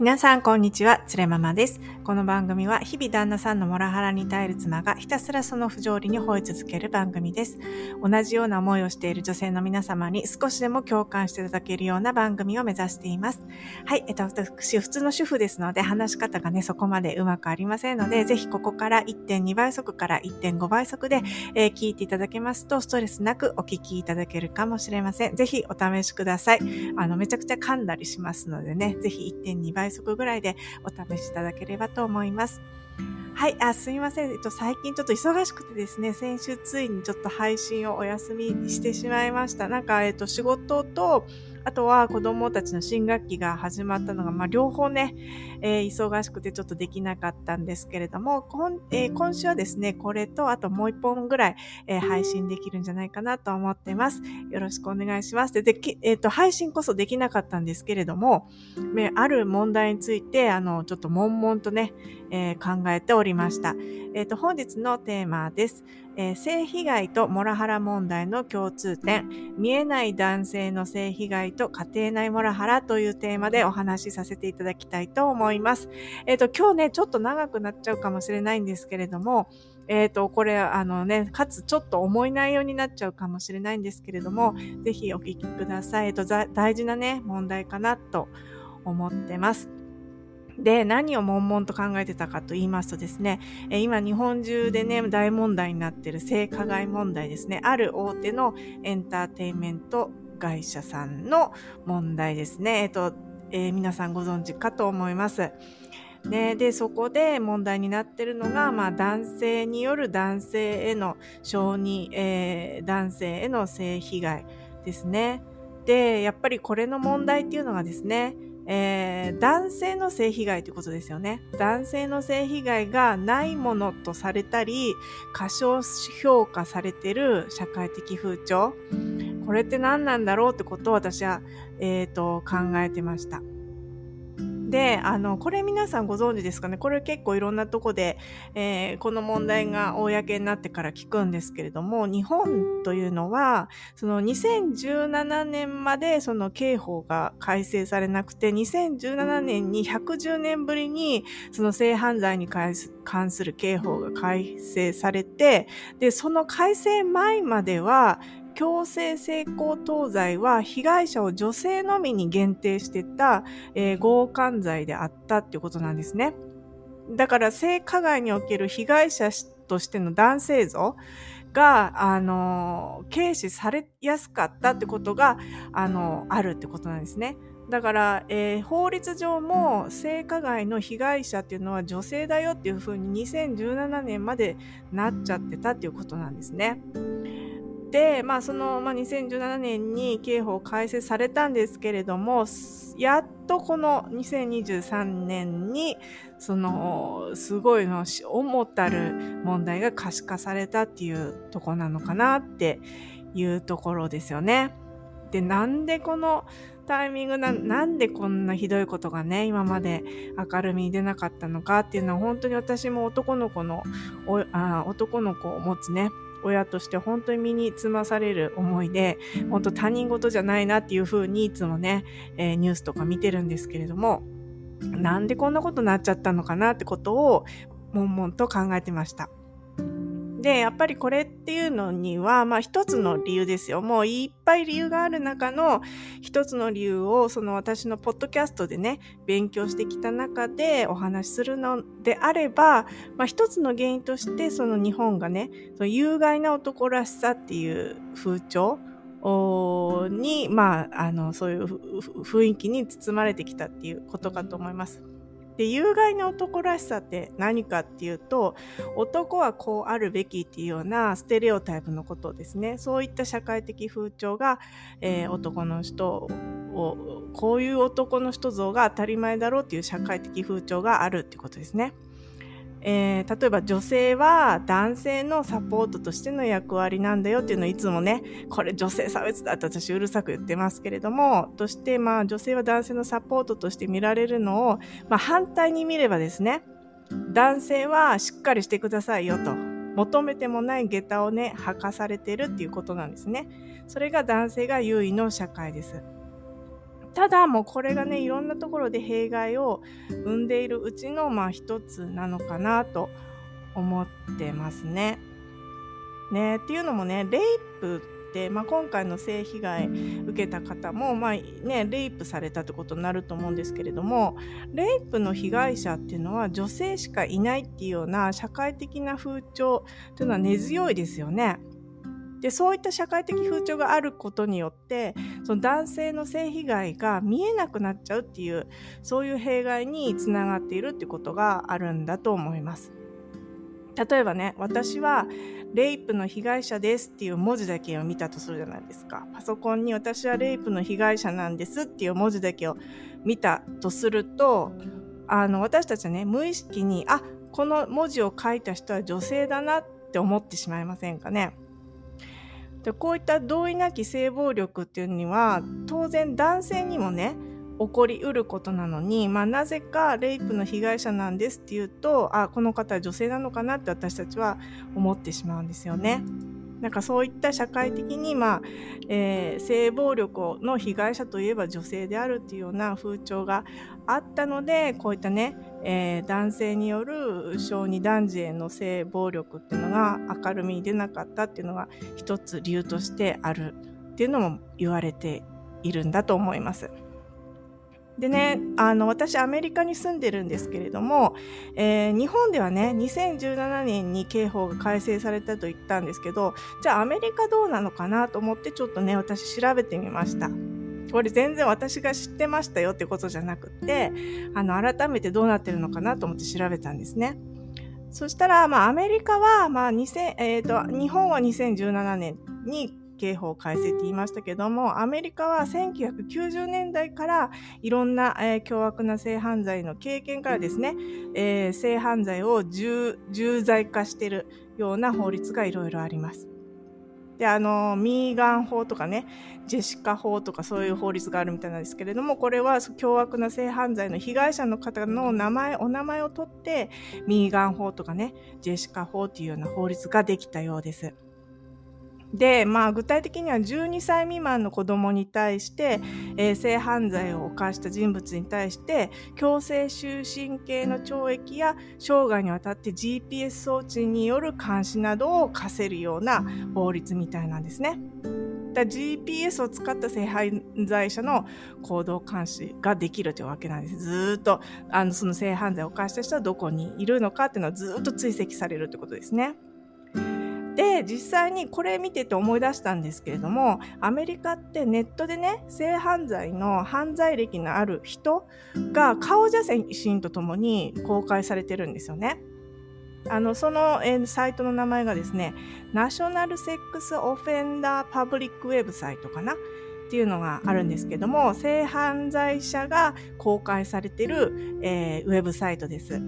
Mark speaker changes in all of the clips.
Speaker 1: 皆さん、こんにちは。つれママです。この番組は、日々旦那さんのモラハラに耐える妻がひたすらその不条理に吠え続ける番組です。同じような思いをしている女性の皆様に少しでも共感していただけるような番組を目指しています。はい。えっと、私、普通の主婦ですので、話し方がね、そこまでうまくありませんので、ぜひここから1.2倍速から1.5倍速で、えー、聞いていただけますと、ストレスなくお聞きいただけるかもしれません。ぜひお試しください。あの、めちゃくちゃ噛んだりしますのでね、ぜひ1.2倍速ぐらいでお試しいただければと思います。はい、あ、すみません。えっと、最近ちょっと忙しくてですね、先週ついにちょっと配信をお休みしてしまいました。なんか、えっと、仕事と、あとは子供たちの新学期が始まったのが、まあ、両方ね、えー、忙しくてちょっとできなかったんですけれども、今,、えー、今週はですね、これとあともう一本ぐらい、えー、配信できるんじゃないかなと思ってます。よろしくお願いします。で、でえっ、と、配信こそできなかったんですけれども、ある問題について、あの、ちょっと悶々とね、え考えておりました。えっ、と、本日のテーマです。えー、性被害とモラハラ問題の共通点、見えない男性の性被害と家庭内モラハラというテーマでお話しさせていただきたいと思います。えっ、と、今日ね、ちょっと長くなっちゃうかもしれないんですけれども、えっ、と、これ、あのね、かつちょっと重い内容になっちゃうかもしれないんですけれども、ぜひお聞きください。えっ、と、大事なね、問題かなと思ってます。で、何を悶々と考えてたかと言いますとですね、今日本中でね、大問題になっている性加害問題ですね。ある大手のエンターテインメント会社さんの問題ですね。えっと、えー、皆さんご存知かと思います。ね、で、そこで問題になってるのが、まあ、男性による男性への小児、えー、男性への性被害ですね。で、やっぱりこれの問題っていうのがですね、えー、男性の性被害ということですよね。男性の性被害がないものとされたり、過小評価されてる社会的風潮。これって何なんだろうってことを私は、えっ、ー、と、考えてました。で、あの、これ皆さんご存知ですかね？これ結構いろんなとこで、えー、この問題が公になってから聞くんですけれども、日本というのは、その2017年までその刑法が改正されなくて、2017年に110年ぶりにその性犯罪に関する刑法が改正されて、で、その改正前までは、強制性交等罪は被害者を女性のみに限定してた、えー、強姦罪であったっていうことなんですね。だから性加害における被害者としての男性像が、あの、軽視されやすかったってことが、あの、あるってことなんですね。だから、えー、法律上も性加害の被害者っていうのは女性だよっていうふうに2017年までなっちゃってたっていうことなんですね。で、まあ、その、まあ、2017年に刑法改正されたんですけれども、やっとこの2023年に、その、すごいの、重たる問題が可視化されたっていうとこなのかなっていうところですよね。で、なんでこのタイミングな、なんでこんなひどいことがね、今まで明るみに出なかったのかっていうのは、本当に私も男の子の、あ男の子を持つね、親として本当に身につまされる思いで、本当他人事じゃないなっていうふうにいつもね、えー、ニュースとか見てるんですけれども、なんでこんなことになっちゃったのかなってことを、悶々と考えてました。で、やっぱりこれっていうのには、まあ一つの理由ですよ。もういっぱい理由がある中の一つの理由を、その私のポッドキャストでね、勉強してきた中でお話しするのであれば、まあ一つの原因として、その日本がね、その有害な男らしさっていう風潮に、まあ、あの、そういう雰囲気に包まれてきたっていうことかと思います。で、有害な男らしさって何かっていうと、男はこうあるべきっていうようなステレオタイプのことですね。そういった社会的風潮が、えー、男の人を、こういう男の人像が当たり前だろうっていう社会的風潮があるってことですね。えー、例えば女性は男性のサポートとしての役割なんだよっていうのをいつもね、これ女性差別だって私うるさく言ってますけれども、としてまあ女性は男性のサポートとして見られるのを、まあ反対に見ればですね、男性はしっかりしてくださいよと。求めてもない下駄をね、履かされてるっていうことなんですね。それが男性が優位の社会です。ただもうこれがねいろんなところで弊害を生んでいるうちのまあ一つなのかなと思ってますね。ねっていうのもねレイプって、まあ、今回の性被害受けた方も、まあね、レイプされたってことになると思うんですけれどもレイプの被害者っていうのは女性しかいないっていうような社会的な風潮というのは根強いですよね。でそういった社会的風潮があることによってその男性の性被害が見えなくなっちゃうっていうそういう弊害につながっているってことがあるんだと思います。例えばね私はレイプの被害者ですっていう文字だけを見たとするじゃないですか。パソコンに私はレイプの被害者なんですっていう文字だけを見たとすると、あの、私たちはね、無意識に、あ、この文字を書いた人は女性だなって思ってしまいませんかね。でこういった同意なき性暴力っていうには、当然男性にもね、起こりうることなのに、まあ、なぜかレイプの被害者なんですっていうとあこの方は女性なのかなって私たちは思ってしまうんですよね。なんかそういった社会的に、まあえー、性暴力の被害者といえば女性であるっていうような風潮があったのでこういったね、えー、男性による小児男児への性暴力っていうのが明るみに出なかったっていうのが一つ理由としてあるっていうのも言われているんだと思います。でね、あの、私アメリカに住んでるんですけれども、えー、日本ではね、2017年に刑法が改正されたと言ったんですけど、じゃあアメリカどうなのかなと思ってちょっとね、私調べてみました。これ全然私が知ってましたよってことじゃなくて、あの、改めてどうなってるのかなと思って調べたんですね。そしたら、まあ、アメリカは、まあ、2000、えっ、ー、と、日本は2017年に刑法改正って言いましたけども、アメリカは1990年代からいろんな、えー、凶悪な性犯罪の経験からですね、えー、性犯罪を重罪化しているような法律がいろいろあります。で、あの、ミーガン法とかね、ジェシカ法とかそういう法律があるみたいなんですけれども、これは凶悪な性犯罪の被害者の方の名前、お名前を取って、ミーガン法とかね、ジェシカ法というような法律ができたようです。で、まあ、具体的には12歳未満の子供に対して、えー、性犯罪を犯した人物に対して、強制終身刑の懲役や生涯にわたって GPS 装置による監視などを課せるような法律みたいなんですね。GPS を使った性犯罪者の行動監視ができるというわけなんです。ずっと、あの、その性犯罪を犯した人はどこにいるのかっていうのはずっと追跡されるってことですね。で、実際にこれ見てて思い出したんですけれども、アメリカってネットでね、性犯罪の犯罪歴のある人が顔写真とともに公開されてるんですよね。あの、その、えー、サイトの名前がですね、ナショナルセックスオフェンダーパブリックウェブサイトかな？っていうのがあるんですけども、性犯罪者が公開されてる、えー、ウェブサイトです。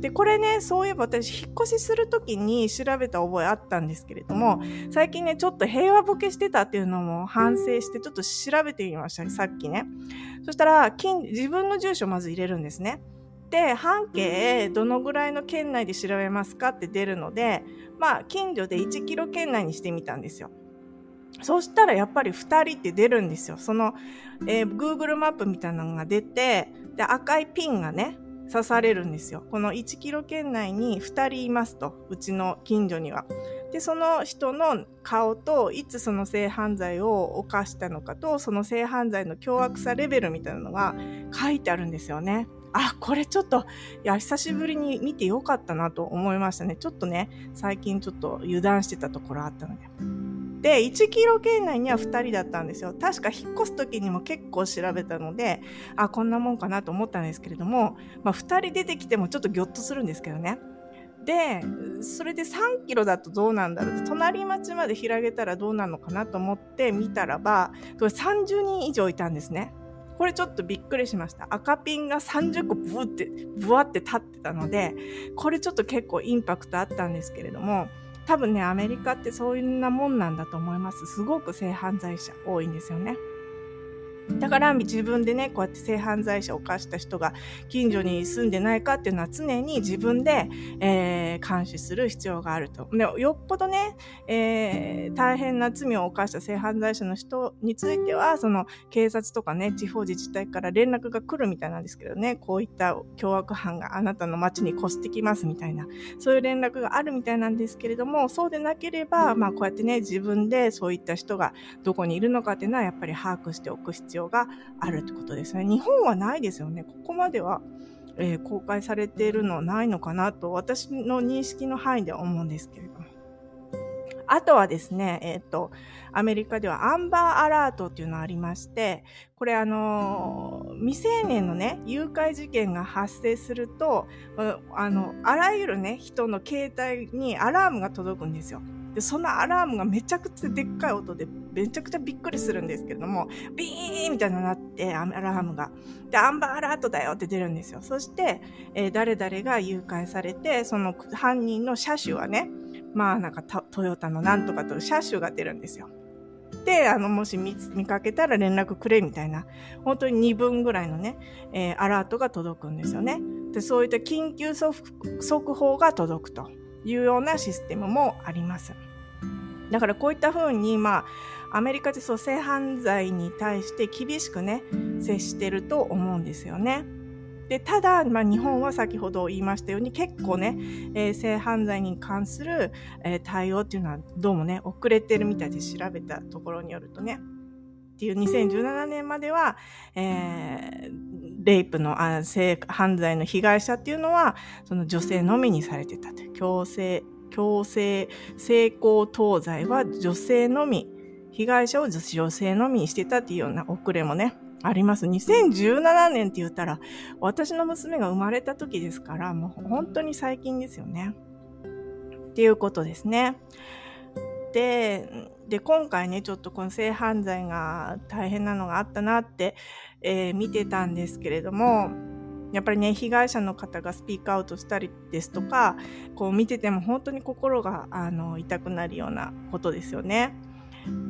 Speaker 1: で、これね、そういえば私、引っ越しするときに調べた覚えあったんですけれども、最近ね、ちょっと平和ボケしてたっていうのも反省して、ちょっと調べてみました、さっきね。そしたら、自分の住所まず入れるんですね。で、半径どのぐらいの圏内で調べますかって出るので、まあ、近所で1キロ圏内にしてみたんですよ。そしたらやっぱり2人って出るんですよ。その、えー、Google マップみたいなのが出て、で、赤いピンがね、刺されるんですよ。この1キロ圏内に2人いますと、うちの近所には。で、その人の顔と、いつその性犯罪を犯したのかと、その性犯罪の凶悪さレベルみたいなのが書いてあるんですよね。あ、これちょっと、いや、久しぶりに見てよかったなと思いましたね。ちょっとね、最近ちょっと油断してたところあったので。で、1キロ圏内には2人だったんですよ。確か引っ越す時にも結構調べたので、あ、こんなもんかなと思ったんですけれども、まあ2人出てきてもちょっとギョッとするんですけどね。で、それで3キロだとどうなんだろう隣町まで広げたらどうなのかなと思って見たらば、30人以上いたんですね。これちょっとびっくりしました。赤ピンが30個ブーって、ブワって立ってたので、これちょっと結構インパクトあったんですけれども、多分ね、アメリカってそういうなもんなんだと思います。すごく性犯罪者多いんですよね。だから自分でね、こうやって性犯罪者を犯した人が近所に住んでないかっていうのは常に自分で、えー、監視する必要があると。でよっぽどね、えー、大変な罪を犯した性犯罪者の人については、その警察とかね、地方自治体から連絡が来るみたいなんですけどね、こういった凶悪犯があなたの街に越してきますみたいな、そういう連絡があるみたいなんですけれども、そうでなければ、まあこうやってね、自分でそういった人がどこにいるのかっていうのはやっぱり把握しておく必要があるってことですね。日本はないですよね。ここまでは、えー、公開されているのはないのかなと私の認識の範囲では思うんですけれども。あとはですね、えっ、ー、と、アメリカではアンバーアラートっていうのがありまして、これあのー、未成年のね、誘拐事件が発生すると、あの、あらゆるね、人の携帯にアラームが届くんですよ。で、そのアラームがめちゃくちゃでっかい音で、めちゃくちゃびっくりするんですけれども、ビーンみたいななって、アラームが。で、アンバーアラートだよって出るんですよ。そして、えー、誰々が誘拐されて、その犯人の車種はね、まあなんかトヨタのなんとかと車種が出るんですよ。で、あの、もし見見かけたら連絡くれみたいな、本当に2分ぐらいのね、えー、アラートが届くんですよね。で、そういった緊急速報が届くと。いうようなシステムもあります。だからこういったふうに、まあ、アメリカでそう性犯罪に対して厳しくね、接してると思うんですよね。でただ、まあ、日本は先ほど言いましたように結構ね、えー、性犯罪に関する、えー、対応っていうのはどうもね、遅れてるみたいで調べたところによるとね。っていう2017年までは、えー、レイプの性犯罪の被害者っていうのはその女性のみにされてたという強制強制性交等罪は女性のみ被害者を女性のみにしてたっていうような遅れもねあります。2017年って言ったら、私の娘が生まれた時ですから、もう本当に最近ですよね。っていうことですね。で、で、今回ね、ちょっとこの性犯罪が大変なのがあったなって、えー、見てたんですけれども、やっぱりね、被害者の方がスピークアウトしたりですとか、こう見てても本当に心があの痛くなるようなことですよね。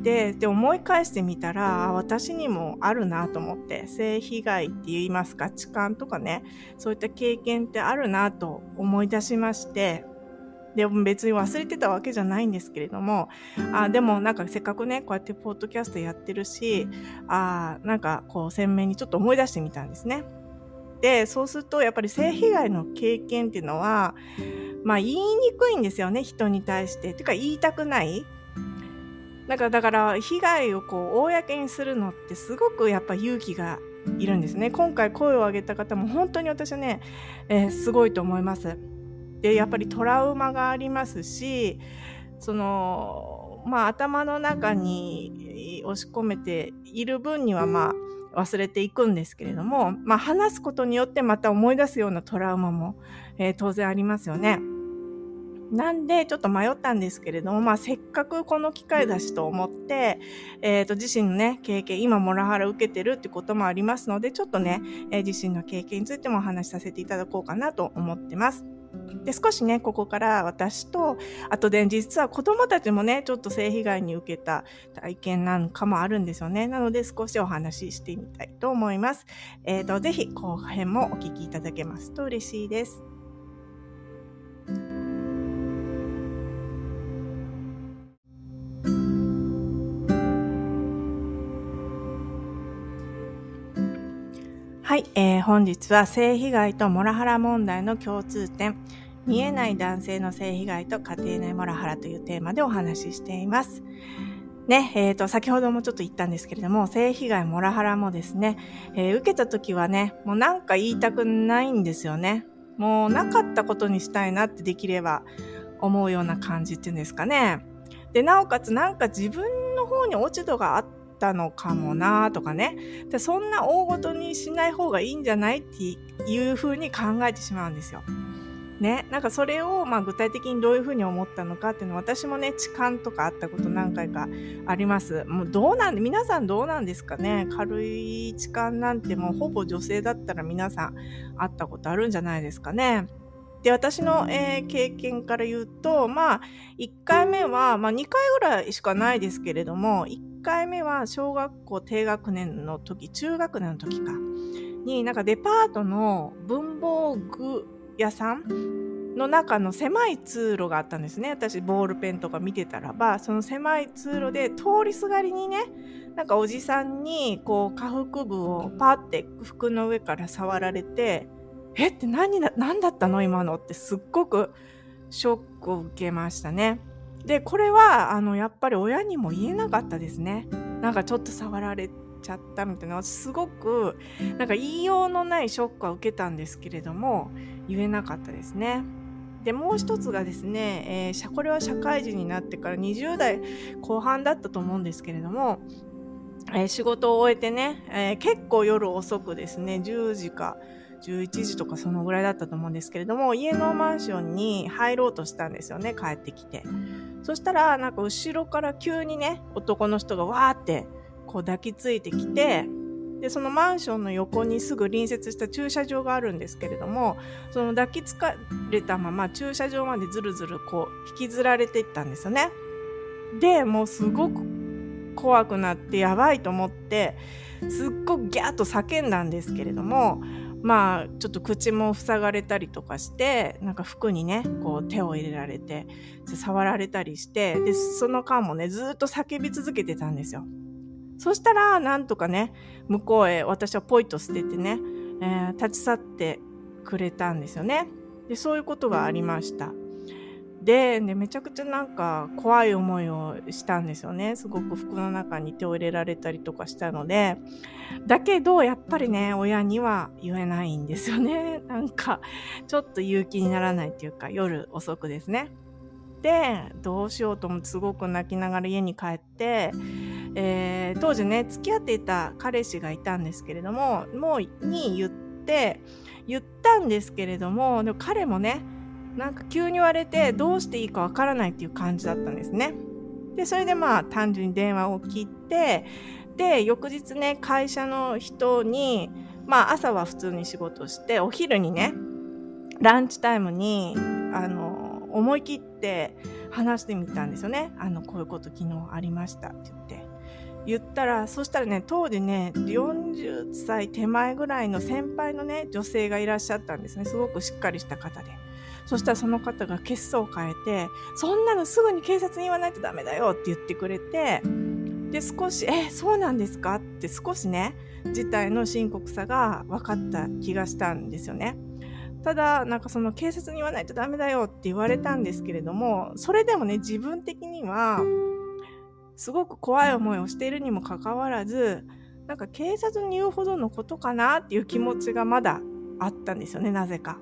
Speaker 1: で、で思い返してみたら、私にもあるなと思って、性被害って言いますか、痴漢とかね、そういった経験ってあるなと思い出しまして、で別に忘れてたわけじゃないんですけれども、あでもなんかせっかくね、こうやってポッドキャストやってるし、あなんかこう鮮明にちょっと思い出してみたんですね。で、そうするとやっぱり性被害の経験っていうのは、まあ言いにくいんですよね、人に対して。ていうか言いたくないだから、だから被害をこう公にするのってすごくやっぱ勇気がいるんですね。今回声を上げた方も本当に私はね、えー、すごいと思います。でやっぱりトラウマがありますしそのまあ頭の中に押し込めている分にはまあ忘れていくんですけれども、まあ、話すことによってまた思い出すようなトラウマも、えー、当然ありますよね。なんで、ちょっと迷ったんですけれども、まあ、せっかくこの機会だしと思って、えっ、ー、と、自身のね、経験、今、モラハラ受けてるってこともありますので、ちょっとね、えー、自身の経験についてもお話しさせていただこうかなと思ってます。で少しねここから私とあとで実は子どもたちもねちょっと性被害に受けた体験なんかもあるんですよね。なので少しお話ししてみたいと思います、えーと、ぜひ後編もお聞きいただけますと嬉しいです。はい、えー、本日は性被害とモラハラ問題の共通点、見えない男性の性被害と家庭内モラハラというテーマでお話ししています。ね、えっ、ー、と、先ほどもちょっと言ったんですけれども、性被害、モラハラもですね、えー、受けた時はね、もうなんか言いたくないんですよね。もうなかったことにしたいなってできれば思うような感じっていうんですかね。で、なおかつなんか自分の方に落ち度があったのかもなとかねでそんな大ごとにしない方がいいんじゃないっていうふうに考えてしまうんですよ。ね、なんかそれをまあ具体的にどういうふうに思ったのかっていうのは私もね痴漢とかあったこと何回かあります。もうどうなんで皆さんどうなんですかね軽い痴漢なんてもうほぼ女性だったら皆さん会ったことあるんじゃないですかね。で、私の、えー、経験から言うと、まあ、1回目は、まあ、2回ぐらいしかないですけれども、1 1回目は小学校低学年の時、中学年の時か、になんかデパートの文房具屋さんの中の狭い通路があったんですね。私、ボールペンとか見てたらば、その狭い通路で通りすがりにね、なんかおじさんに、こう、下腹部をパって服の上から触られて、えっ？て何だ、何だったの？今のってすっごくショックを受けましたね。で、これは、あの、やっぱり親にも言えなかったですね。なんかちょっと触られちゃったみたいな、すごく、なんか言いようのないショックは受けたんですけれども、言えなかったですね。で、もう一つがですね、えー、これは社会人になってから20代後半だったと思うんですけれども、えー、仕事を終えてね、えー、結構夜遅くですね、10時か11時とかそのぐらいだったと思うんですけれども、家のマンションに入ろうとしたんですよね、帰ってきて。そしたら、なんか後ろから急にね、男の人がわーってこう抱きついてきて、で、そのマンションの横にすぐ隣接した駐車場があるんですけれども、その抱きつかれたまま駐車場までずるずるこう引きずられていったんですよね。で、もうすごく怖くなってやばいと思って、すっごくギャーッと叫んだんですけれども、まあ、ちょっと口も塞がれたりとかして、なんか服にね、こう手を入れられて、触られたりして、で、その間もね、ずっと叫び続けてたんですよ。そしたら、なんとかね、向こうへ私はポイと捨ててね、えー、立ち去ってくれたんですよね。で、そういうことがありました。で、ね、めちゃくちゃなんか怖い思いをしたんですよね。すごく服の中に手を入れられたりとかしたので。だけど、やっぱりね、親には言えないんですよね。なんか、ちょっと勇気にならないっていうか、夜遅くですね。で、どうしようと思ってすごく泣きながら家に帰って、えー、当時ね、付き合っていた彼氏がいたんですけれども、もうに言って、言ったんですけれども、でも彼もね、なんか急に言われてどうしていいかわからないっていう感じだったんですね。で、それでまあ単純に電話を切って、で、翌日ね、会社の人に、まあ朝は普通に仕事して、お昼にね、ランチタイムに、あの、思い切って話してみたんですよね。あの、こういうこと昨日ありましたって言って。言ったら、そしたらね、当時ね、40歳手前ぐらいの先輩のね、女性がいらっしゃったんですね。すごくしっかりした方で。そしたらその方が血相を変えて、そんなのすぐに警察に言わないとダメだよって言ってくれて、で、少し、え、そうなんですか？って少しね、事態の深刻さが分かった気がしたんですよね。ただ、なんかその警察に言わないとダメだよって言われたんですけれども、それでもね、自分的には、すごく怖い思いをしているにもかかわらず、なんか警察に言うほどのことかなっていう気持ちがまだあったんですよね、なぜか。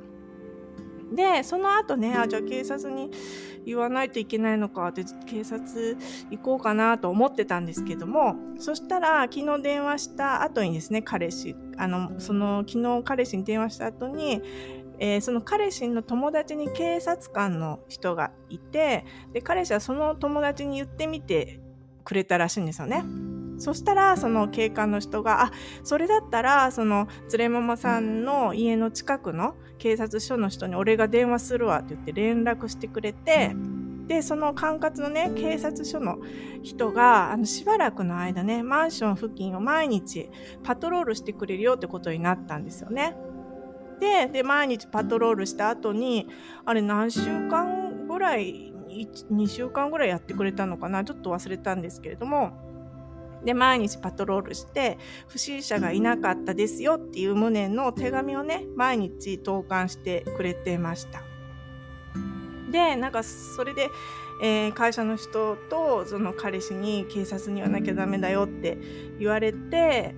Speaker 1: で、その後ね、あ、じゃあ警察に言わないといけないのかって、警察行こうかなと思ってたんですけども、そしたら昨日電話した後にですね、彼氏、あの、その昨日彼氏に電話した後に、えー、その彼氏の友達に警察官の人がいて、で、彼氏はその友達に言ってみてくれたらしいんですよね。そしたら、その警官の人が、あ、それだったら、その、連れママさんの家の近くの警察署の人に俺が電話するわって言って連絡してくれて、で、その管轄のね、警察署の人が、あの、しばらくの間ね、マンション付近を毎日パトロールしてくれるよってことになったんですよね。で、で、毎日パトロールした後に、あれ何週間ぐらい、2週間ぐらいやってくれたのかなちょっと忘れたんですけれども、で、毎日パトロールして、不審者がいなかったですよっていう旨の手紙をね、毎日投函してくれてました。で、なんかそれで、えー、会社の人とその彼氏に警察に言わなきゃダメだよって言われて、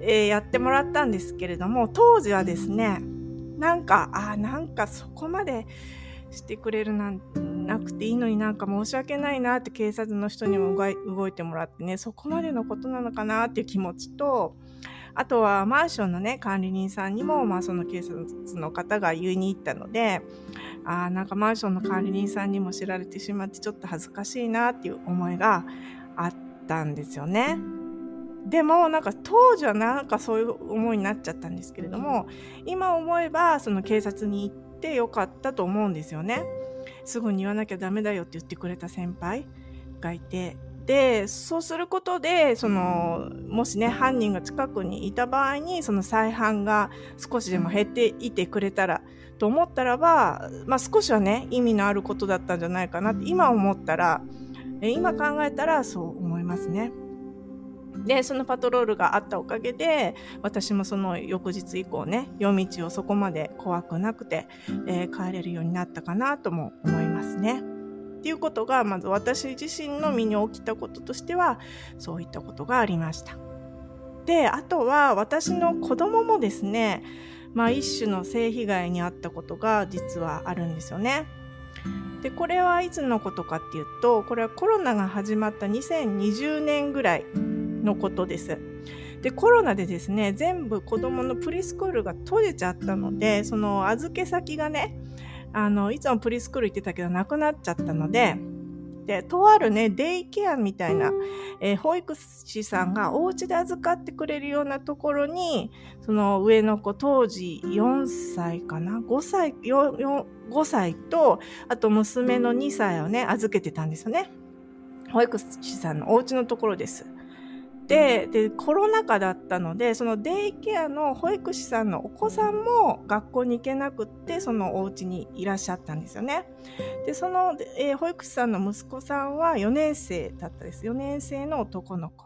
Speaker 1: えー、やってもらったんですけれども、当時はですね、なんか、あ、なんかそこまでしてくれるなんてなくていいのになんか申し訳ないなって警察の人にも動いてもらってね、そこまでのことなのかなっていう気持ちと、あとはマンションのね、管理人さんにも、まあその警察の方が言いに行ったので、あ、なんかマンションの管理人さんにも知られてしまってちょっと恥ずかしいなっていう思いがあったんですよね。でもなんか当時はなんかそういう思いになっちゃったんですけれども今思えばその警察に行ってよかったと思うんですよね。すぐに言わなきゃダメだよって言ってくれた先輩がいてでそうすることでそのもしね犯人が近くにいた場合にその再犯が少しでも減っていてくれたらと思ったらば、まあ、少しはね意味のあることだったんじゃないかなって今思ったら今考えたらそう思いますね。でそのパトロールがあったおかげで私もその翌日以降ね夜道をそこまで怖くなくて、えー、帰れるようになったかなとも思いますね。っていうことがまず私自身の身に起きたこととしてはそういったことがありました。であとは私の子供もですね、まあ、一種の性被害に遭ったことが実はあるんですよね。でこれはいつのことかっていうとこれはコロナが始まった2020年ぐらいのことです。でコロナでですね全部子どものプリスクールが閉じちゃったのでその預け先がねあの、いつもプリスクール行ってたけどなくなっちゃったので、で、とあるね、デイケアみたいな、えー、保育士さんがお家で預かってくれるようなところに、その上の子、当時4歳かな ?5 歳、5歳と、あと娘の2歳をね、預けてたんですよね。保育士さんのお家のところです。ででコロナ禍だったのでそのデイケアの保育士さんのお子さんも学校に行けなくってそのお家にいらっしゃったんですよね。でその、えー、保育士さんの息子さんは4年生だったです。4年生の男の子。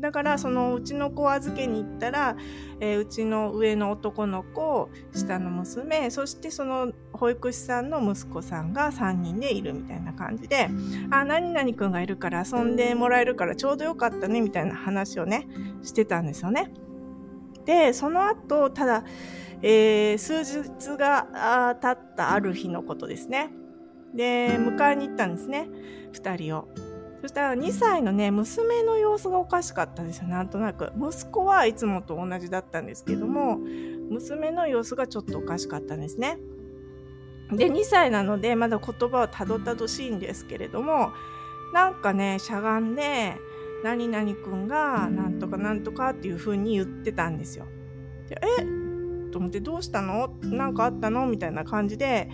Speaker 1: だからそのうちの子を預けに行ったら、えー、うちの上の男の子下の娘そしてその保育士さんの息子さんが3人でいるみたいな感じで「あ何々くんがいるから遊んでもらえるからちょうどよかったね」みたいな話をねしてたんですよね。でその後ただ、えー、数日が経ったある日のことですね。で迎えに行ったんですね2人を。そしたら2歳のね、娘の様子がおかしかったんですよ、なんとなく。息子はいつもと同じだったんですけども、娘の様子がちょっとおかしかったんですね。で、2歳なので、まだ言葉はたどたどしいんですけれども、なんかね、しゃがんで、何々くんが、なんとかなんとかっていう風に言ってたんですよ。でえ？と思って、どうしたの？なんかあったの？みたいな感じで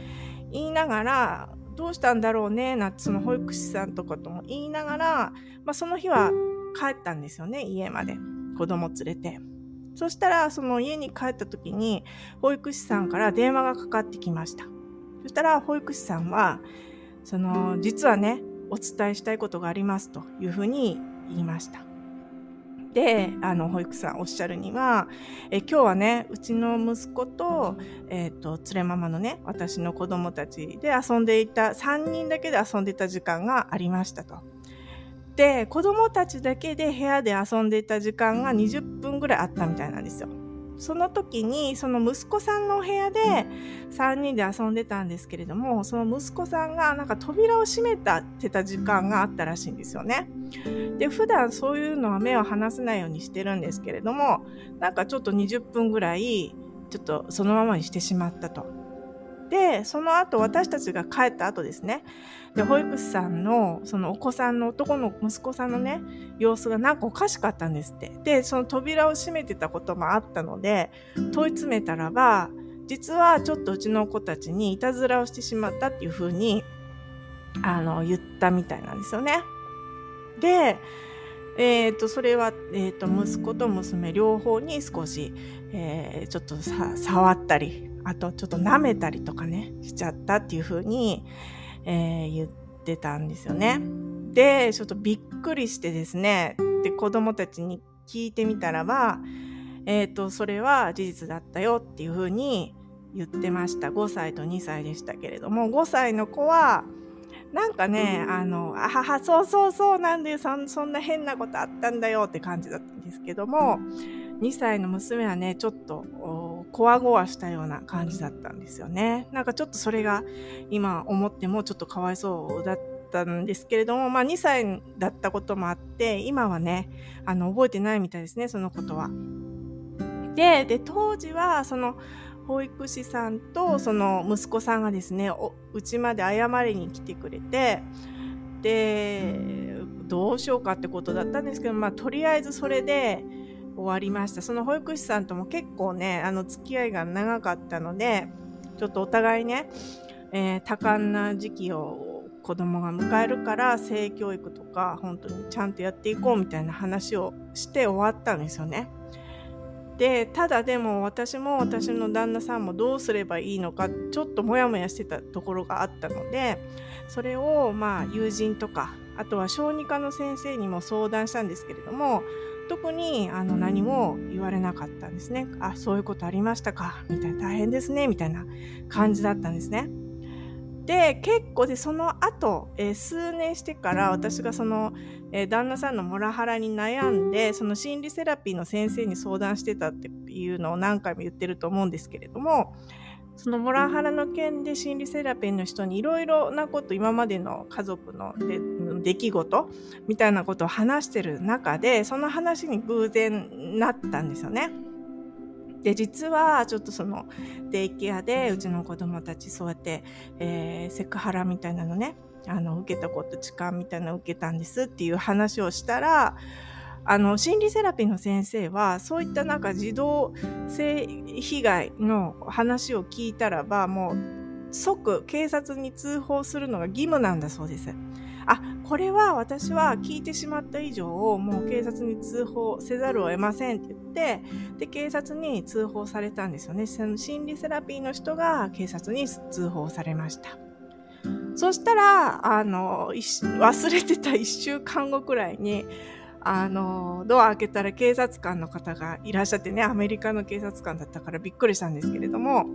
Speaker 1: 言いながら、どうしたんだろうねなんてその保育士さんとかとも言いながら、まあ、その日は帰ったんですよね家まで子供連れて。そしたらその家に帰った時に保育士さんから電話がかかってきました。そしたら保育士さんはその実はねお伝えしたいことがありますというふうに言いました。で、あの、保育士さんおっしゃるには、え今日はね、うちの息子と、えっ、ー、と、連れママのね、私の子供たちで遊んでいた、3人だけで遊んでいた時間がありましたと。で、子供たちだけで部屋で遊んでいた時間が20分ぐらいあったみたいなんですよ。その時にその息子さんのお部屋で3人で遊んでたんですけれどもその息子さんがなんか扉を閉めたてた時間があったらしいんですよね。で普段そういうのは目を離せないようにしてるんですけれどもなんかちょっと20分ぐらいちょっとそのままにしてしまったと。で、その後私たちが帰った後ですね。で、保育士さんの、そのお子さんの男の息子さんのね、様子がなんかおかしかったんですって。で、その扉を閉めてたこともあったので、問い詰めたらば、実はちょっとうちの子たちにいたずらをしてしまったっていうふうに、あの、言ったみたいなんですよね。で、え、ー、と、それは、え、ー、と、息子と娘両方に少し、えー、ちょっとさ、触ったり、あとちょっと舐めたりとかね、しちゃったっていう風に、えー、言ってたんですよね。で、ちょっとびっくりしてですね、で、子供たちに聞いてみたらば、えっ、ー、と、それは事実だったよっていう風に言ってました。5歳と2歳でしたけれども、5歳の子は、なんかね、あの、あはは、そうそうそうなんでそ、そんな変なことあったんだよって感じだったんですけども、2歳の娘はね、ちょっと、こわごわしたような感じだったんですよね。なんかちょっとそれが今思ってもちょっとかわいそうだったんですけれども、まあ2歳だったこともあって、今はね、あの、覚えてないみたいですね、そのことは。で、で、当時は、その、保育士さんとその息子さんがですね、うちまで謝りに来てくれて、で、どうしようかってことだったんですけど、まあ、とりあえずそれで、終わりました。その保育士さんとも結構ね、あの付き合いが長かったので、ちょっとお互いね、えー、多感な時期を子供が迎えるから性教育とか本当にちゃんとやっていこうみたいな話をして終わったんですよね。でただでも私も私の旦那さんもどうすればいいのかちょっとモヤモヤしてたところがあったのでそれをまあ友人とかあとは小児科の先生にも相談したんですけれども特にあの何も言われなかったんですね。あ、そういうことありましたかみたいな、大変ですねみたいな感じだったんですね。で、結構で、その後、えー、数年してから私がその、えー、旦那さんのモラハラに悩んで、その心理セラピーの先生に相談してたっていうのを何回も言ってると思うんですけれども、そのモラハラの件で心理セラピーの人にいろいろなこと今までの家族の出来事みたいなことを話してる中でその話に偶然なったんですよね。で実はちょっとそのデイケアでうちの子供たちそうやって、えー、セクハラみたいなのねあの受けたこと痴漢みたいなの受けたんですっていう話をしたらあの心理セラピーの先生はそういったなんか児童性被害の話を聞いたらばもう即警察に通報するのが義務なんだそうです。あこれは私は聞いてしまった以上もう警察に通報せざるを得ませんって言ってで警察に通報されたんですよねその心理セラピーの人が警察に通報されましたそしたらあの忘れてた1週間後くらいにあの、ドア開けたら警察官の方がいらっしゃってね、アメリカの警察官だったからびっくりしたんですけれども、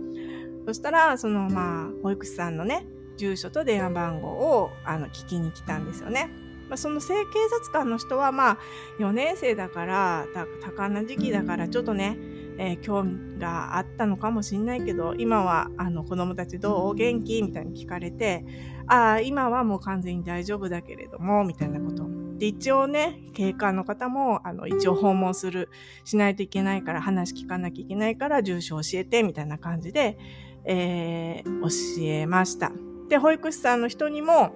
Speaker 1: そしたら、その、まあ、保育士さんのね、住所と電話番号を、あの、聞きに来たんですよね。まあ、その正警察官の人は、まあ、4年生だから、多感な時期だから、ちょっとね、えー、興味があったのかもしれないけど、今は、あの、子供たちどう？元気？みたいに聞かれて、ああ、今はもう完全に大丈夫だけれども、みたいなことをで、一応ね、警官の方も、あの、一応訪問する、しないといけないから、話聞かなきゃいけないから、住所教えて、みたいな感じで、えー、教えました。で、保育士さんの人にも、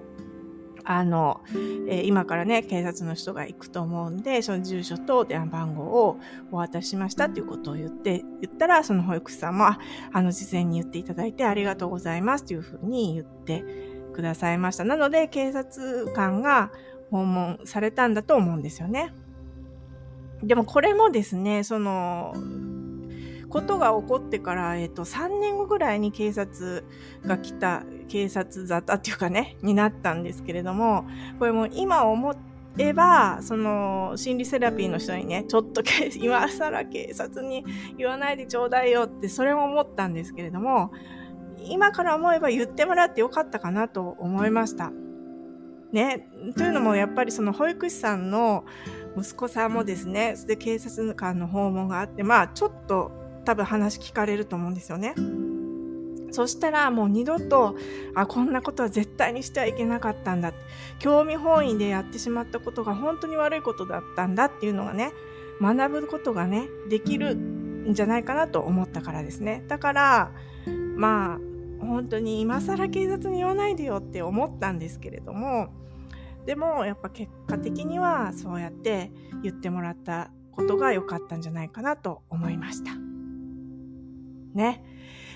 Speaker 1: あの、えー、今からね、警察の人が行くと思うんで、その住所と電話番号をお渡ししましたっていうことを言って、言ったら、その保育士さんも、あの、事前に言っていただいてありがとうございますっていうふうに言ってくださいました。なので、警察官が、訪問されたんだと思うんですよね。でもこれもですね、その、ことが起こってから、えっと、3年後ぐらいに警察が来た、警察沙汰っていうかね、になったんですけれども、これも今思えば、その、心理セラピーの人にね、ちょっと 今更警察に言わないでちょうだいよって、それも思ったんですけれども、今から思えば言ってもらってよかったかなと思いました。ね、というのもやっぱりその保育士さんの息子さんもですね、で警察官の訪問があって、まあちょっと多分話聞かれると思うんですよね。そしたらもう二度と、あ、こんなことは絶対にしてはいけなかったんだ。興味本位でやってしまったことが本当に悪いことだったんだっていうのがね、学ぶことがね、できるんじゃないかなと思ったからですね。だから、まあ、本当に今更警察に言わないでよって思ったんですけれどもでもやっぱ結果的にはそうやって言ってもらったことが良かったんじゃないかなと思いました。ね。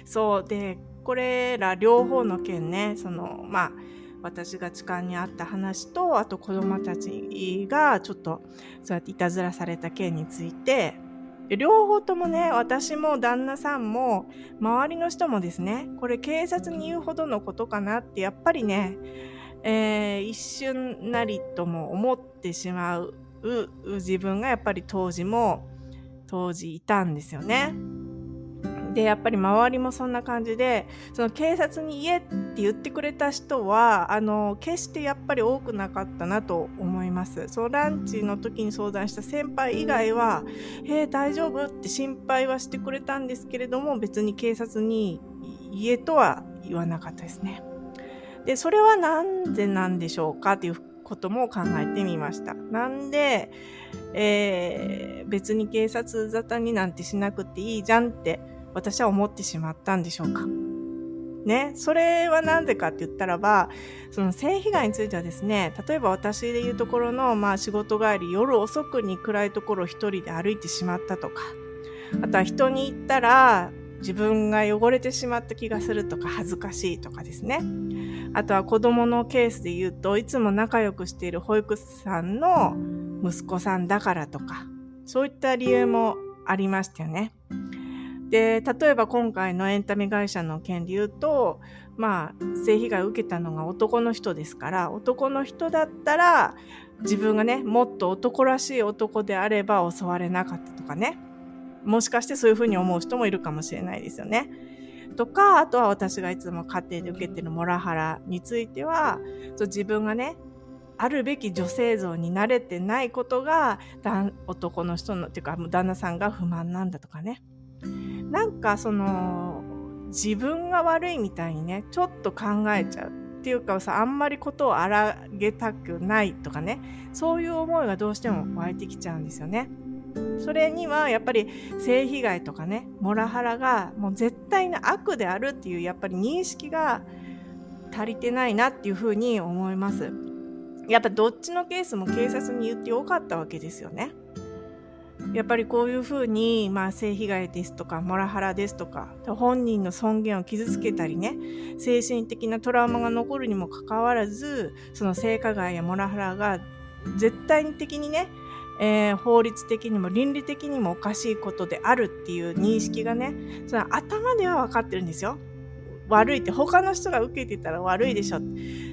Speaker 1: そうでこれら両方の件ねそのまあ私が痴漢にあった話とあと子供たちがちょっとそうやっていたずらされた件について両方ともね、私も旦那さんも、周りの人もですね、これ警察に言うほどのことかなって、やっぱりね、えー、一瞬なりとも思ってしまう自分がやっぱり当時も、当時いたんですよね。で、やっぱり周りもそんな感じで、その警察に言えって言ってくれた人は、あの、決してやっぱり多くなかったなと思います。ますそのランチの時に相談した先輩以外は、えー、大丈夫？って心配はしてくれたんですけれども、別に警察に言えとは言わなかったですね。で、それはなんでなんでしょうかっていうことも考えてみました。なんで、えー、別に警察沙汰になんてしなくていいじゃんって私は思ってしまったんでしょうか。ね、それは何でかって言ったらば、その性被害についてはですね、例えば私で言うところの、まあ仕事帰り、夜遅くに暗いところを一人で歩いてしまったとか、あとは人に言ったら、自分が汚れてしまった気がするとか恥ずかしいとかですね。あとは子供のケースで言うといつも仲良くしている保育士さんの息子さんだからとかそういった理由もありましたよね。で例えば今回のエンタメ会社の件で言うとまあ性被害を受けたのが男の人ですから男の人だったら自分がねもっと男らしい男であれば襲われなかったとかねもしかしてそういうふうに思う人もいるかもしれないですよね。とかあとは私がいつも家庭で受けてるモラハラについては自分がねあるべき女性像に慣れてないことが男の人のっていうか旦那さんが不満なんだとかねなんかその自分が悪いみたいにねちょっと考えちゃうっていうかさあんまりことを荒げたくないとかねそういう思いがどうしても湧いてきちゃうんですよね。それにはやっぱり性被害とかねモラハラがもう絶対な悪であるっていうやっぱり認識が足りてないなっていうふうに思います。やっぱどっちのケースも警察に言ってよかったわけですよね。やっぱりこういうふうに、まあ、性被害ですとかモラハラですとか本人の尊厳を傷つけたりね精神的なトラウマが残るにもかかわらずその性加害やモラハラが絶対的にね、えー、法律的にも倫理的にもおかしいことであるっていう認識がねその頭では分かってるんですよ。悪いって他の人が受けてたら悪いでしょ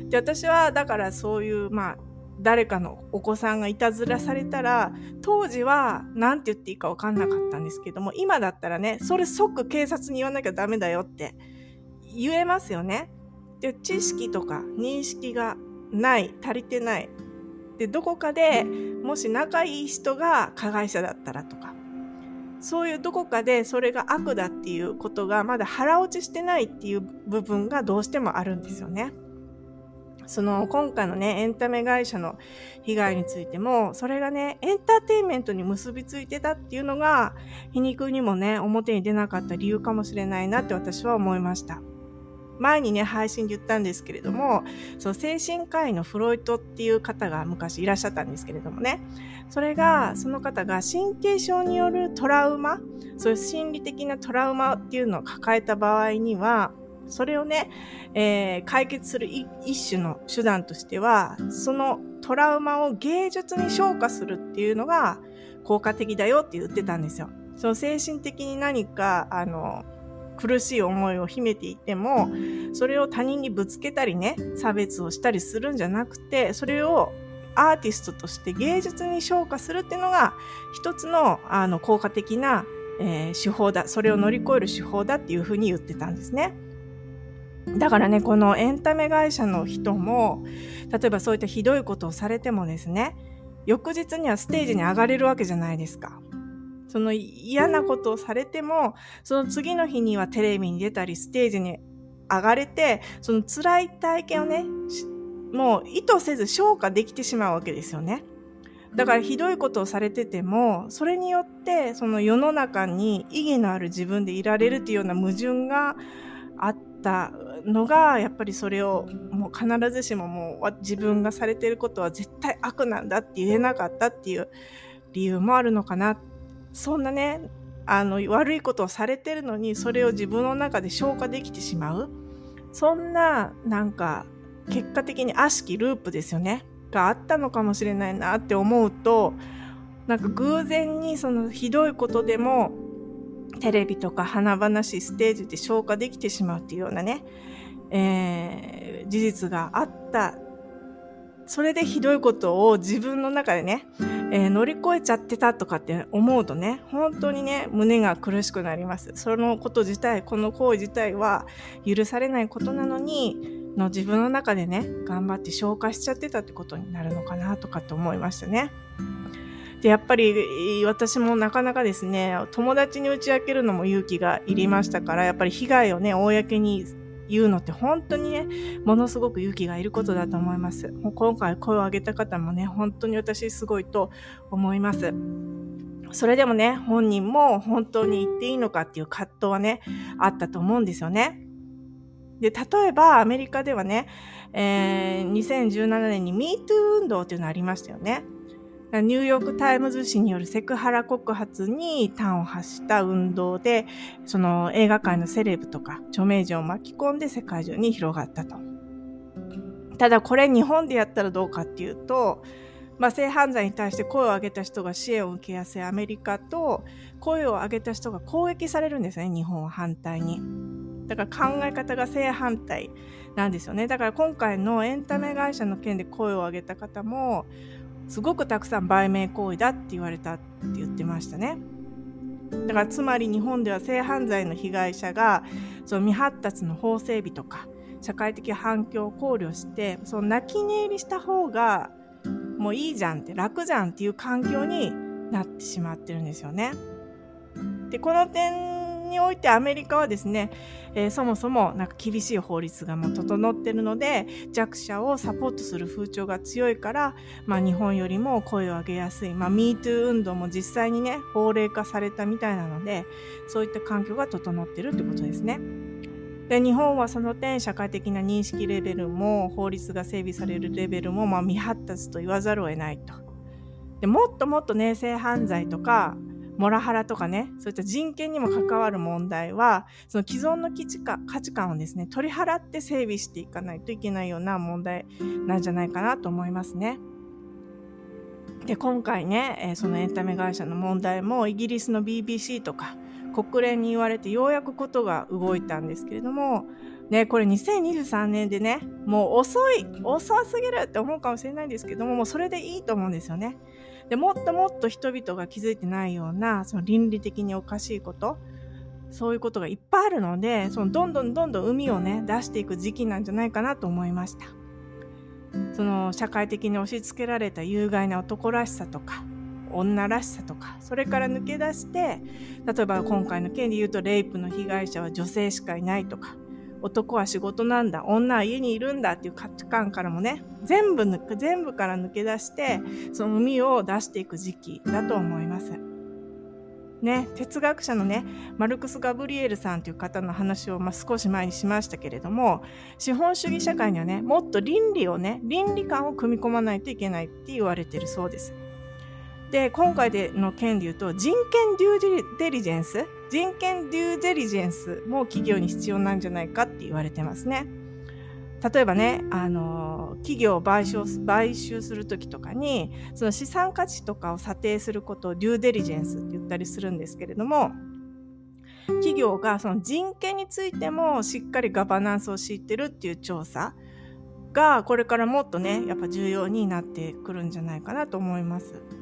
Speaker 1: で私はだからそういうまあ誰かのお子さんがいたずらされたら当時は何て言っていいか分かんなかったんですけども今だったらねそれ即警察に言わなきゃダメだよって言えますよね。で知識とか認識がない足りてないでどこかでもし仲いい人が加害者だったらとかそういうどこかでそれが悪だっていうことがまだ腹落ちしてないっていう部分がどうしてもあるんですよね。その今回のね、エンタメ会社の被害についても、それがね、エンターテインメントに結びついてたっていうのが、皮肉にもね、表に出なかった理由かもしれないなって私は思いました。前にね、配信で言ったんですけれども、その精神科医のフロイトっていう方が昔いらっしゃったんですけれどもね、それが、その方が神経症によるトラウマ、そういう心理的なトラウマっていうのを抱えた場合には、それをね、えー、解決する一種の手段としては、そのトラウマを芸術に昇華するっていうのが効果的だよって言ってたんですよ。その精神的に何か、あの、苦しい思いを秘めていても、それを他人にぶつけたりね、差別をしたりするんじゃなくて、それをアーティストとして芸術に昇華するっていうのが、一つの、あの、効果的な、えー、手法だ。それを乗り越える手法だっていうふうに言ってたんですね。だからね、このエンタメ会社の人も、例えばそういったひどいことをされてもですね、翌日にはステージに上がれるわけじゃないですか。その嫌なことをされても、その次の日にはテレビに出たり、ステージに上がれて、その辛い体験をね、もう意図せず消化できてしまうわけですよね。だからひどいことをされてても、それによってその世の中に意義のある自分でいられるっていうような矛盾があったのがやっぱりそれをもう必ずしももう自分がされていることは絶対悪なんだって言えなかったっていう理由もあるのかな。そんなねあの悪いことをされてるのにそれを自分の中で消化できてしまう。そんななんか結果的に悪しきループですよね。があったのかもしれないなって思うとなんか偶然にそのひどいことでもテレビとか華々しいステージで消化できてしまうっていうようなね、えー、事実があった。それでひどいことを自分の中でね、えー、乗り越えちゃってたとかって思うとね、本当にね、胸が苦しくなります。そのこと自体、この行為自体は許されないことなのに、の自分の中でね、頑張って消化しちゃってたってことになるのかなとかって思いましたね。で、やっぱり私もなかなかですね、友達に打ち明けるのも勇気がいりましたから、やっぱり被害をね、公に言うのって本当にね、ものすごく勇気がいることだと思います。もう今回声を上げた方もね、本当に私すごいと思います。それでもね、本人も本当に言っていいのかっていう葛藤はね、あったと思うんですよね。で、例えばアメリカではね、えー、2017年に MeToo 運動っていうのありましたよね。ニューヨークタイムズ紙によるセクハラ告発に端を発した運動で、その映画界のセレブとか著名人を巻き込んで世界中に広がったと。ただこれ日本でやったらどうかっていうと、まあ、性犯罪に対して声を上げた人が支援を受けやすいアメリカと声を上げた人が攻撃されるんですね日本は反対に。だから考え方が正反対なんですよねだから今回のエンタメ会社の件で声を上げた方もすごくたくさん売名行為だって言われたって言ってましたね。だからつまり日本では性犯罪の被害者がその未発達の法整備とか社会的反響を考慮してその泣き寝入りした方がもういいじゃんって楽じゃんっていう環境になってしまってるんですよね。でこの点においてアメリカはですね、えー、そもそもなんか厳しい法律がもう整っているので弱者をサポートする風潮が強いから、まあ、日本よりも声を上げやすい、まあ、MeToo 運動も実際にね法令化されたみたいなのでそういった環境が整っているってことですね。で日本はその点社会的な認識レベルも法律が整備されるレベルもまあ未発達と言わざるを得ないと。でもっともっとね性犯罪とかモラハラとかね、そういった人権にも関わる問題は、その既存の基地か価値観をですね、取り払って整備していかないといけないような問題なんじゃないかなと思いますね。で、今回ね、えそのエンタメ会社の問題もイギリスの BBC とか国連に言われてようやくことが動いたんですけれども、ね、これ2023年でね、もう遅い、遅すぎるって思うかもしれないんですけども、もうそれでいいと思うんですよね。でもっともっと人々が気づいてないようなその倫理的におかしいことそういうことがいっぱいあるのでそのどんどんどんどん海をね出していく時期なんじゃないかなと思いました。その社会的に押し付けられた有害な男らしさとか女らしさとかそれから抜け出して例えば今回の件で言うとレイプの被害者は女性しかいないとか男は仕事なんだ女は家にいるんだっていう価値観からもね全部全部から抜け出してその海を出していく時期だと思います。ね、哲学者のねマルクス・ガブリエルさんという方の話を、まあ、少し前にしましたけれども資本主義社会にはねもっと倫理をね倫理観を組み込まないといけないって言われてるそうです。で今回での件で言うと人権デューデリジェンス人権デューデリジェンスも企業に必要なんじゃないかって言われてますね。例えばね、あの、企業を買収買収するときとかに、その資産価値とかを査定することをデューデリジェンスって言ったりするんですけれども、企業がその人権についてもしっかりガバナンスを敷いてるっていう調査がこれからもっとね、やっぱ重要になってくるんじゃないかなと思います。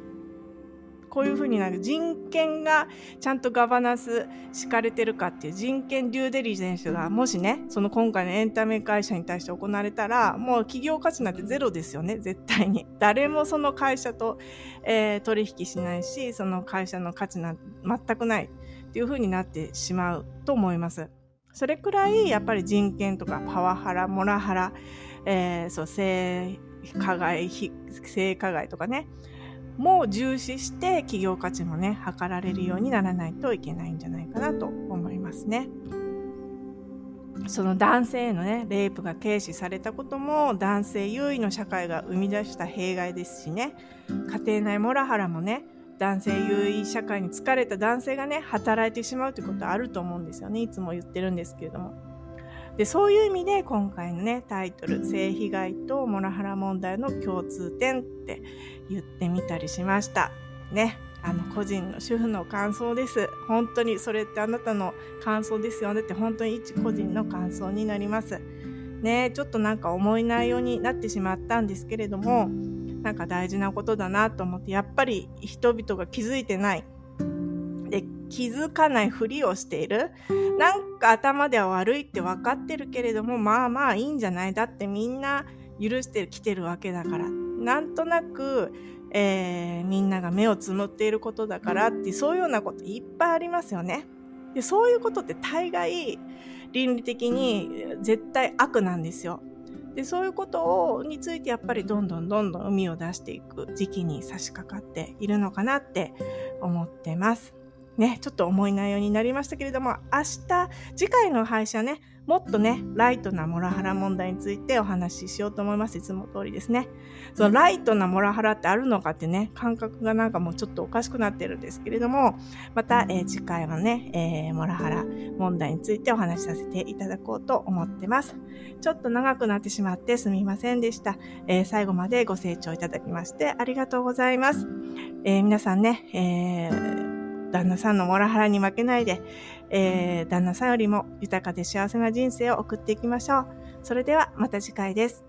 Speaker 1: こういうふうになる人権がちゃんとガバナンス敷かれてるかっていう人権デューデリジェンスがもしねその今回のエンタメ会社に対して行われたらもう企業価値なんてゼロですよね絶対に。誰もその会社と、えー、取引しないしその会社の価値なんて全くない。っていうふうになってしまうと思います。それくらいやっぱり人権とかパワハラモラハラ、えー、そう性加害性加害とかねも重視して企業価値もね測られるようにならないといけないんじゃないかなと思いますね。その男性へのねレイプが軽視されたことも男性優位の社会が生み出した弊害ですしね家庭内モラハラもね男性優位社会に疲れた男性がね働いてしまうということはあると思うんですよねいつも言ってるんですけれども。でそういう意味で今回のねタイトル「性被害とモラハラ問題の共通点」って言ってみたりしました。ね。あの個人の主婦の感想です。本当にそれってあなたの感想ですよねって本当に一個人の感想になります。ね。ちょっとなんか重い内容になってしまったんですけれどもなんか大事なことだなと思ってやっぱり人々が気づいてない気づかないふりをしているなんか頭では悪いって分かってるけれどもまあまあいいんじゃないだってみんな許してきてるわけだからなんとなく、えー、みんなが目をつむっていることだからってそういうようなこといっぱいありますよね。でそういうことって大概倫理的に絶対悪なんですよ。でそういうことをについてやっぱりどんどんどんどん海を出していく時期に差し掛かっているのかなって思ってます。ね、ちょっと重い内容になりましたけれども、明日、次回の配信はね、もっとね、ライトなモラハラ問題についてお話ししようと思います。いつも通りですね。そのライトなモラハラってあるのかってね、感覚がなんかもうちょっとおかしくなってるんですけれども、また、えー、次回はね、えー、モラハラ問題についてお話しさせていただこうと思ってます。ちょっと長くなってしまってすみませんでした。えー、最後までご清聴いただきましてありがとうございます。え皆さんね、えー旦那さんのモラハラに負けないで、えー、旦那さんよりも豊かで幸せな人生を送っていきましょう。それではまた次回です。